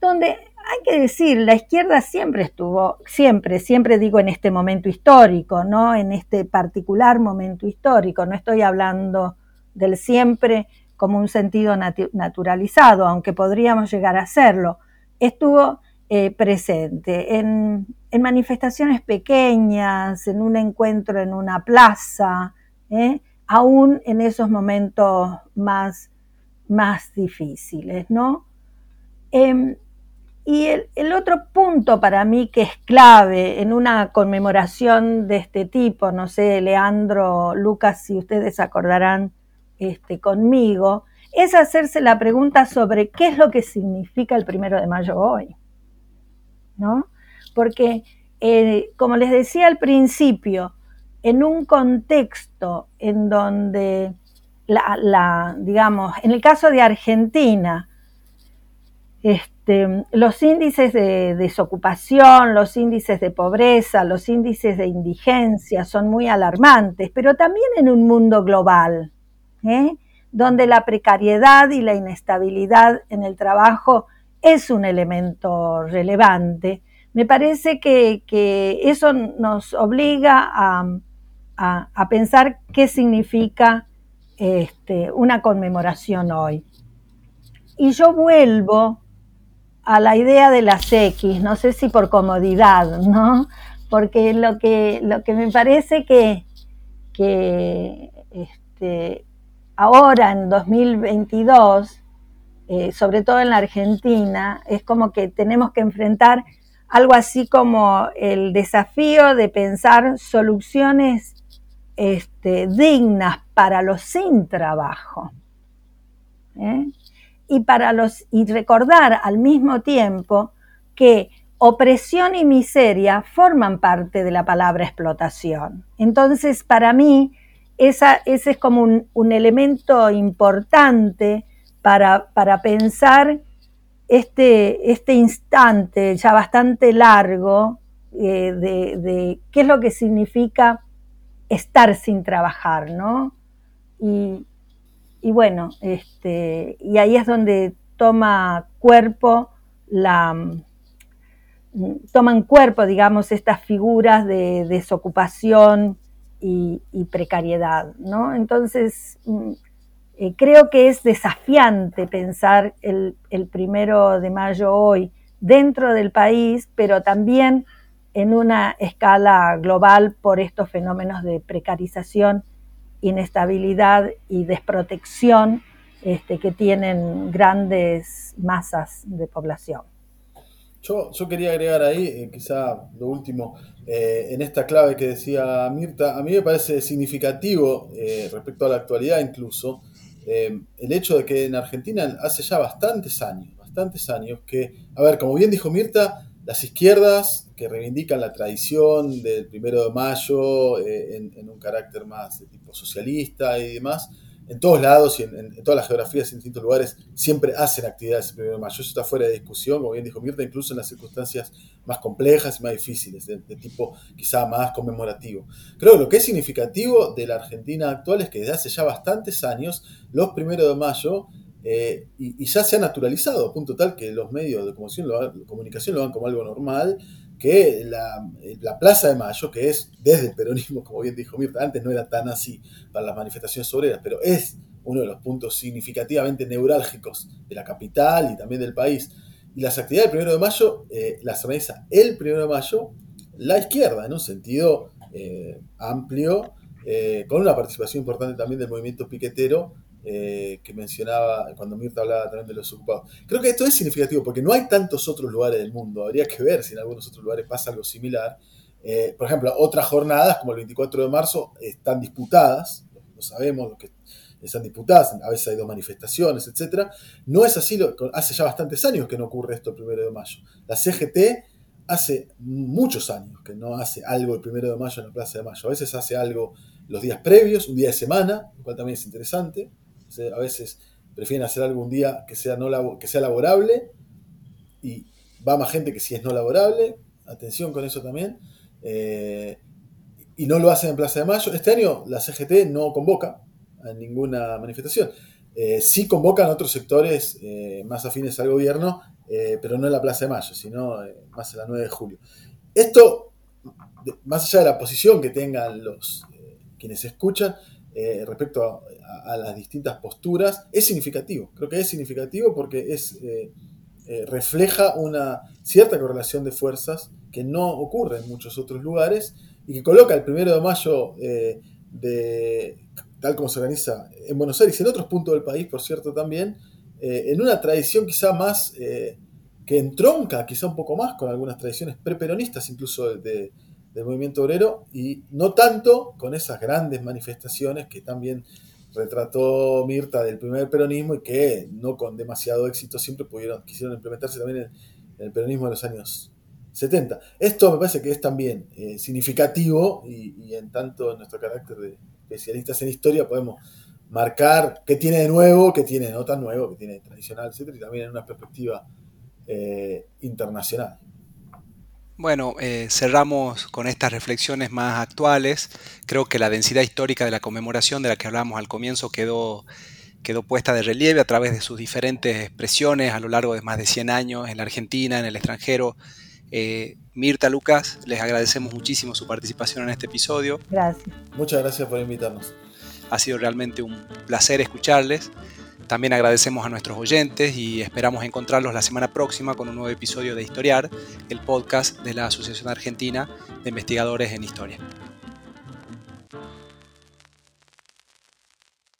Speaker 4: donde hay que decir, la izquierda siempre estuvo, siempre, siempre digo en este momento histórico, ¿no? En este particular momento histórico, no estoy hablando del siempre como un sentido naturalizado, aunque podríamos llegar a hacerlo, estuvo eh, presente en, manifestaciones pequeñas, en un encuentro en una plaza, ¿eh? aún en esos momentos más, más difíciles, ¿no? Em, y el, otro punto para mí que es clave en una conmemoración de este tipo, no sé, Leandro, Lucas, si ustedes acordarán este, conmigo, es hacerse la pregunta sobre qué es lo que significa el primero de mayo hoy. ¿No? Porque, eh, como les decía al principio, en un contexto en donde la, digamos, en el caso de Argentina, este, los índices de desocupación, los índices de pobreza, los índices de indigencia son muy alarmantes, pero también en un mundo global, ¿eh? donde la precariedad y la inestabilidad en el trabajo es un elemento relevante. Me parece que, eso nos obliga a, pensar qué significa este, una conmemoración hoy. Y yo vuelvo a la idea de las X, no sé si por comodidad, ¿no? Porque lo que, lo que me parece que, que este, ahora en 2022, eh, sobre todo en la Argentina, es como que tenemos que enfrentar algo así como el desafío de pensar soluciones este, dignas para los sin trabajo. ¿eh? y, para los, y recordar al mismo tiempo que opresión y miseria forman parte de la palabra explotación. Entonces, para mí, esa, ese es como un, elemento importante para, para pensar este, este, instante ya bastante largo eh, de, de, qué es lo que significa estar sin trabajar, ¿no? Y, bueno, este, y ahí es donde toma cuerpo la toman cuerpo, digamos, estas figuras de desocupación y, precariedad, ¿no? Entonces, mm, eh, creo que es desafiante pensar el, primero de mayo hoy dentro del país, pero también en una escala global por estos fenómenos de precarización inestabilidad y desprotección este, que tienen grandes masas de población.
Speaker 3: Yo, yo quería agregar ahí, eh, quizá lo último, eh, en esta clave que decía Mirta, a mí me parece significativo eh, respecto a la actualidad incluso, el hecho de que en Argentina hace ya bastantes años, bastantes años que, a ver, como bien dijo Mirta, las izquierdas que reivindican la tradición del primero de mayo eh, en, un carácter más de tipo socialista y demás, en todos lados y en, todas las geografías y en distintos lugares siempre hacen actividades el primero de mayo. Eso está fuera de discusión, como bien dijo Mirta, incluso en las circunstancias más complejas y más difíciles, de, de tipo quizá más conmemorativo. Creo que lo que es significativo de la Argentina actual es que desde hace ya bastantes años, los primeros de mayo eh, y, ya se ha naturalizado, a punto tal que los medios de comunicación lo, comunicación lo ven como algo normal, que la, Plaza de Mayo, que es desde el peronismo, como bien dijo Mirta, antes no era tan así para las manifestaciones obreras, pero es uno de los puntos significativamente neurálgicos de la capital y también del país. Y las actividades del 1 de mayo eh, las organiza el 1 de mayo la izquierda, en un sentido eh, amplio, con una participación importante también del movimiento piquetero eh, que mencionaba cuando Mirta hablaba también de los ocupados. Creo que esto es significativo porque no hay tantos otros lugares del mundo. Habría que ver si en algunos otros lugares pasa algo similar. Eh, por ejemplo, otras jornadas, como el 24 de marzo, están disputadas, lo sabemos, lo que están disputadas, a veces hay dos manifestaciones, etc. No es así, hace ya bastantes años que no ocurre esto el 1 de mayo. La CGT hace muchos años que no hace algo el 1 de mayo en la Plaza de Mayo. A veces hace algo los días previos, un día de semana, lo cual también es interesante a veces prefieren hacer algún día que sea, no que sea laborable y va más gente que si es no laborable. Atención con eso también. Eh, y no lo hacen en Plaza de Mayo. Este año la CGT no convoca a ninguna manifestación. Eh, sí convocan otros sectores eh, más afines al gobierno, pero no en la Plaza de Mayo, sino más en la 9 de julio. Esto, más allá de la posición que tengan los quienes escuchan, eh, respecto a, las distintas posturas, es significativo. Creo que es significativo porque es, eh, eh, refleja una cierta correlación de fuerzas que no ocurre en muchos otros lugares y que coloca el primero de mayo de, tal como se organiza en Buenos Aires y en otros puntos del país, por cierto, también, en una tradición quizá más que entronca, quizá un poco más con algunas tradiciones preperonistas, incluso de, del movimiento obrero y no tanto con esas grandes manifestaciones que también retrató Mirta del primer peronismo y que no con demasiado éxito siempre pudieron, quisieron implementarse también en, el peronismo de los años 70. Esto me parece que es también eh, significativo y, en tanto en nuestro carácter de especialistas en historia podemos marcar qué tiene de nuevo, qué tiene no tan nuevo, qué tiene de tradicional, etc. Y también en una perspectiva eh, internacional.
Speaker 1: Bueno, eh, cerramos con estas reflexiones más actuales. Creo que la densidad histórica de la conmemoración de la que hablábamos al comienzo quedó, quedó puesta de relieve a través de sus diferentes expresiones a lo largo de más de 100 años en la Argentina, en el extranjero. Eh, Mirta, Lucas, les agradecemos muchísimo su participación en este episodio.
Speaker 4: Gracias.
Speaker 3: Muchas gracias por invitarnos.
Speaker 1: Ha sido realmente un placer escucharles. También agradecemos a nuestros oyentes y esperamos encontrarlos la semana próxima con un nuevo episodio de Historiar, el podcast de la Asociación Argentina de Investigadores en Historia.